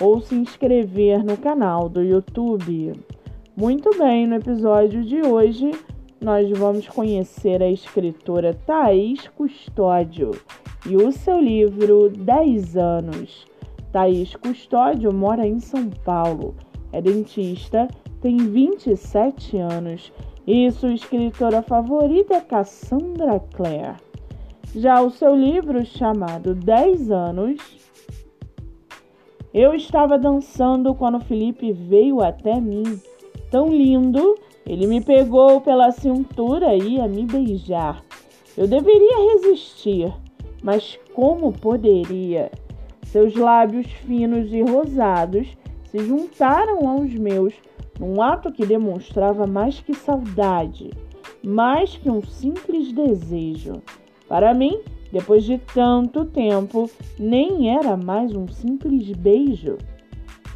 ou se inscrever no canal do YouTube. Muito bem, no episódio de hoje nós vamos conhecer a escritora Thaís Custódio e o seu livro 10 anos. Thaís Custódio mora em São Paulo, é dentista, tem 27 anos e sua escritora favorita é Cassandra Clare. Já o seu livro chamado 10 anos eu estava dançando quando Felipe veio até mim. Tão lindo, ele me pegou pela cintura e ia me beijar. Eu deveria resistir, mas como poderia? Seus lábios finos e rosados se juntaram aos meus num ato que demonstrava mais que saudade, mais que um simples desejo. Para mim, depois de tanto tempo, nem era mais um simples beijo.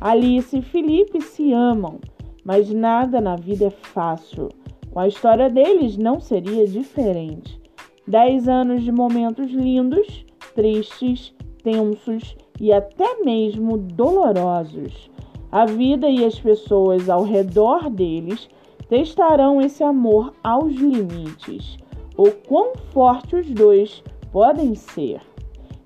Alice e Felipe se amam, mas nada na vida é fácil. Com a história deles não seria diferente. Dez anos de momentos lindos, tristes, tensos e até mesmo dolorosos. A vida e as pessoas ao redor deles testarão esse amor aos limites. O quão forte os dois podem ser.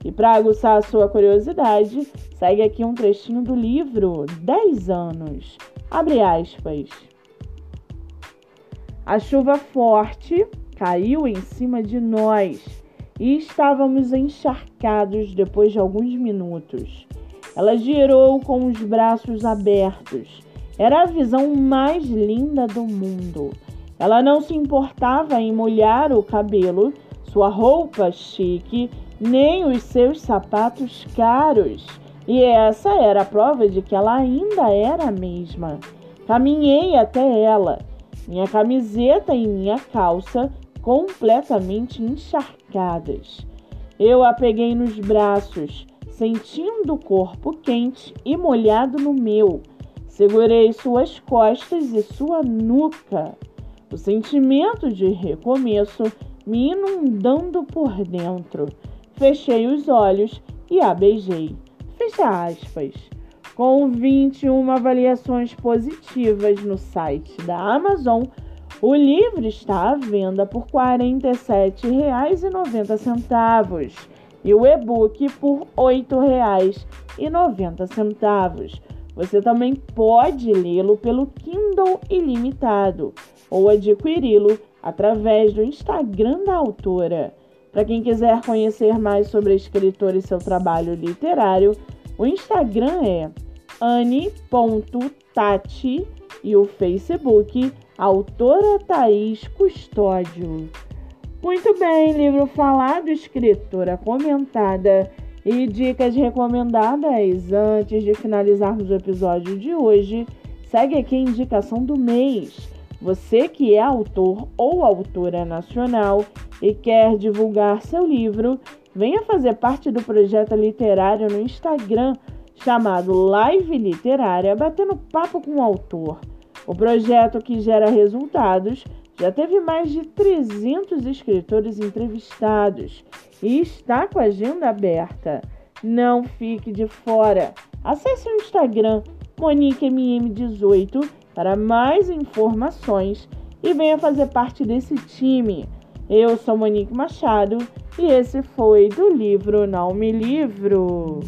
E para aguçar a sua curiosidade, segue aqui um trechinho do livro 10 anos. Abre aspas. A chuva forte caiu em cima de nós e estávamos encharcados depois de alguns minutos. Ela girou com os braços abertos. Era a visão mais linda do mundo. Ela não se importava em molhar o cabelo sua roupa chique, nem os seus sapatos caros. E essa era a prova de que ela ainda era a mesma. Caminhei até ela, minha camiseta e minha calça completamente encharcadas. Eu a peguei nos braços, sentindo o corpo quente e molhado no meu. Segurei suas costas e sua nuca. O sentimento de recomeço me inundando por dentro. Fechei os olhos e a beijei. Fecha aspas. Com 21 avaliações positivas no site da Amazon, o livro está à venda por R$ 47,90 e o e-book por R$ 8,90. Você também pode lê-lo pelo Kindle Ilimitado ou adquiri-lo através do Instagram da autora. Para quem quiser conhecer mais sobre a escritora e seu trabalho literário, o Instagram é ani.tati e o Facebook Autora Thaís Custódio. Muito bem, livro falado, escritora comentada e dicas recomendadas. Antes de finalizarmos o episódio de hoje, segue aqui a indicação do mês. Você que é autor ou autora nacional e quer divulgar seu livro, venha fazer parte do projeto literário no Instagram chamado Live Literária Batendo Papo com o Autor. O projeto que gera resultados já teve mais de 300 escritores entrevistados e está com a agenda aberta. Não fique de fora. Acesse o Instagram MoniqueMM18 para mais informações e venha fazer parte desse time. Eu sou Monique Machado e esse foi do livro Não Me Livro.